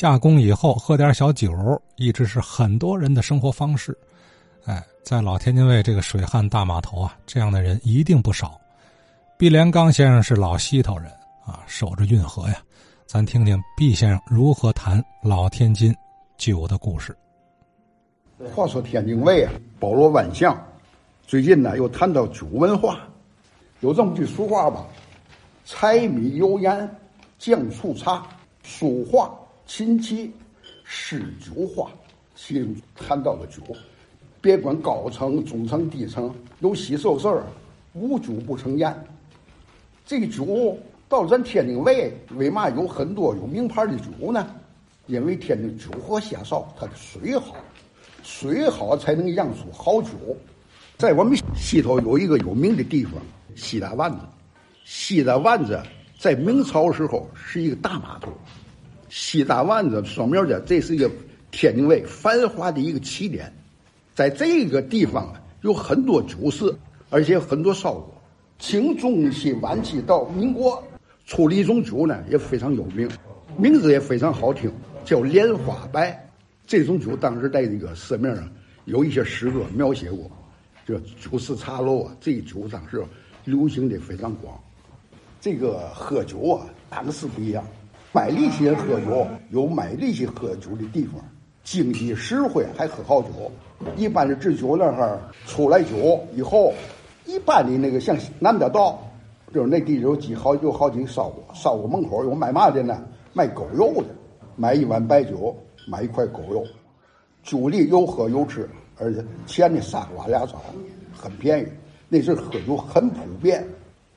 下工以后喝点小酒，一直是很多人的生活方式。哎，在老天津卫这个水旱大码头啊，这样的人一定不少。毕连刚先生是老西头人啊，守着运河呀。咱听听毕先生如何谈老天津酒的故事。话说天津卫啊，包罗万象。最近呢，又谈到酒文化，有这么句俗话吧：“柴米油盐酱醋茶，书画琴棋诗酒画。”其中谈到了酒，别管高层、中层、低层，有喜受事儿，无酒不成宴。这个酒到咱天津卫，为嘛有很多有名牌的酒呢？因为天津酒河下梢，它的水好。水好才能酿出好酒，在我们西头有一个有名的地方——西大湾子。西大湾子在明朝时候是一个大码头。西大湾子双庙街，这是一个天津卫繁华的一个起点。在这个地方啊，有很多酒肆，而且很多烧锅。清中期、晚期到民国，出了一种酒呢，也非常有名，名字也非常好听，叫莲花白。这种酒当时在这个市面上有一些诗歌描写过，这酒肆茶楼啊，这酒当时流行的非常广。这个喝酒啊，档次不一样，买力气人喝酒有买力气喝酒的地方，经济实惠还喝好酒。一般的制酒那哈出来酒以后，一般的那个像南德道，就是那地有几好有好几烧锅，烧锅门口有卖嘛的呢？卖狗肉的，买一碗白酒。买一块狗肉，酒里又喝又吃，而且钱呢仨瓜俩枣，很便宜。那阵喝酒很普遍，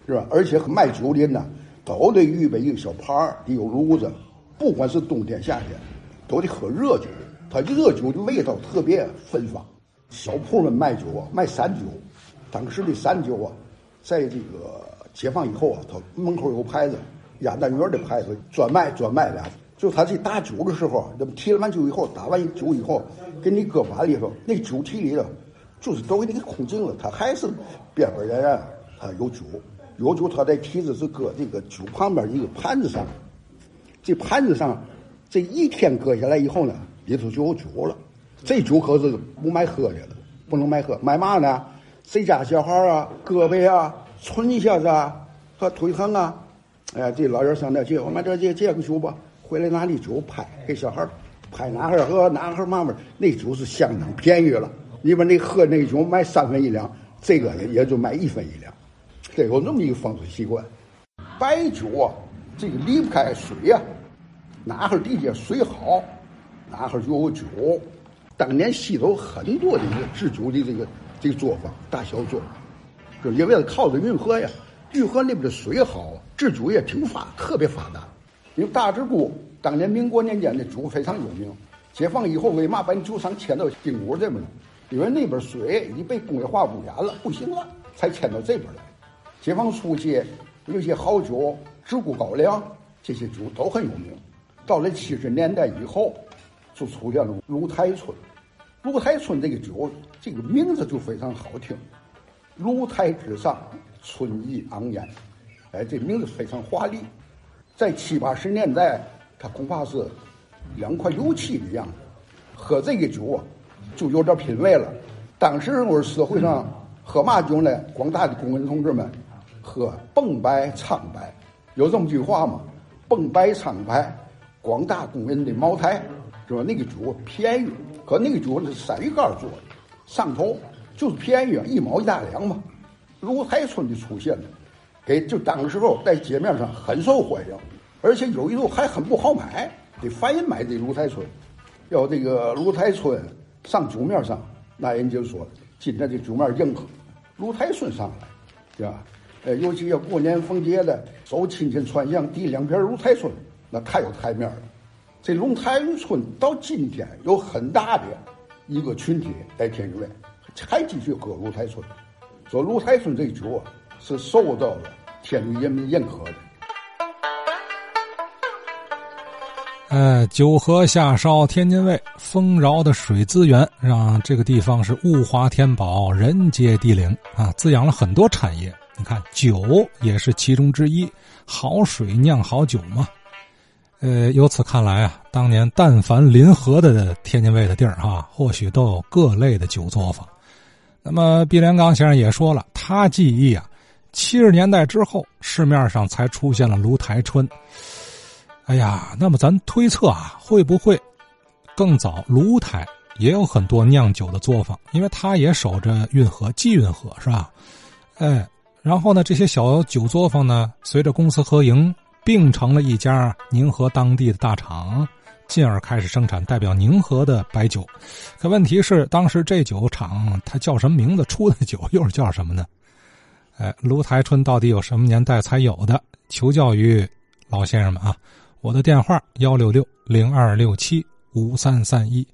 是吧？而且卖酒的呢，都得预备一个小盘儿，得有炉子。不管是冬天夏天，都得喝热酒。它热酒的味道特别芬芳。小铺们卖酒啊，卖散酒。当时的散酒啊，在这个解放以后啊，他门口有牌子，鸭蛋园的牌子，专卖专卖的。就他这打酒的时候，那提了完酒以后，打完酒以后，给你搁碗里头，那酒提里头，就是都给你给空净了。他还是边边沿沿他有酒，有酒他在提子是搁这个酒旁边一个盘子上，这盘子上这一天搁下来以后呢，里头就有酒了。这酒可是不卖喝的了，不能卖喝，卖嘛呢？谁家小孩啊，胳膊啊，存一下子啊，和腿疼啊，哎，这老人上那去，我们这借借个酒吧。回来拿那酒拍给小孩拍哪盒喝哪盒嘛嘛，那酒是相当便宜了。你把那喝那酒卖三分一两，这个也就卖一分一两，得有那么一个风俗习惯。白酒啊，这个离不开水呀，哪哈地下水好，哪哈就有酒。当年西头很多的一个制酒的这个这个作坊，大小作坊，就因为它靠着运河呀，运河那边的水好，制酒业挺发，特别发达。因为大直沽当年民国年间的酒非常有名，解放以后为嘛把酒厂迁到金谷这边呢？因为那边水已经被工业化污染了，不行了，才迁到这边来。解放初期有些好酒，直沽高粱这些酒都很有名。到了七十年代以后，就出现了芦台春。芦台春这个酒，这个名字就非常好听，“芦台之上，春意盎然”，哎，这名字非常华丽。在七八十年代，它恐怕是两块油漆的样子。喝这个酒啊，就有点品味了。当时我们社会上喝嘛酒呢？广大的工人同志们喝蹦白苍白，有这么句话吗？蹦白苍白，广大工人的茅台，是吧？那个酒便宜，可那个酒是山芋干做的，上头就是便宜，一毛一大两嘛。芦台春的出现了。给就当时候在街面上很受欢迎，而且有一度还很不好买，得凡人买这芦台春，要这个芦台春上酒面上，那人就说今天这酒面硬核，芦台春上来，是吧？呃，尤其要过年逢节的，走亲戚串巷递两瓶芦台春，那太有台面了。这龙台春到今天有很大的一个群体在天津卫还继续喝芦台春，说芦台春这酒啊。是受到了天津人民认可的。呃，九河下梢天津卫，丰饶的水资源让这个地方是物华天宝，人杰地灵啊，滋养了很多产业。你看，酒也是其中之一，好水酿好酒嘛。呃，由此看来啊，当年但凡临河的天津卫的地儿哈，或许都有各类的酒作坊。那么毕连刚先生也说了，他记忆啊，七十年代之后，市面上才出现了芦台春。哎呀，那么咱推测啊，会不会更早芦台也有很多酿酒的作坊？因为他也守着运河、济运河，是吧？哎，然后呢，这些小酒作坊呢，随着公私合营。并成了一家宁河当地的大厂，进而开始生产代表宁河的白酒。可问题是，当时这酒厂它叫什么名字？出的酒又是叫什么呢？哎，芦台春到底有什么年代才有的？求教于老先生们啊！我的电话幺六六零二六七五三三一，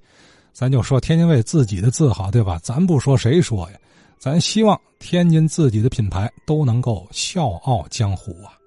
咱就说天津卫自己的字号对吧？咱不说谁说呀？咱希望天津自己的品牌都能够笑傲江湖啊！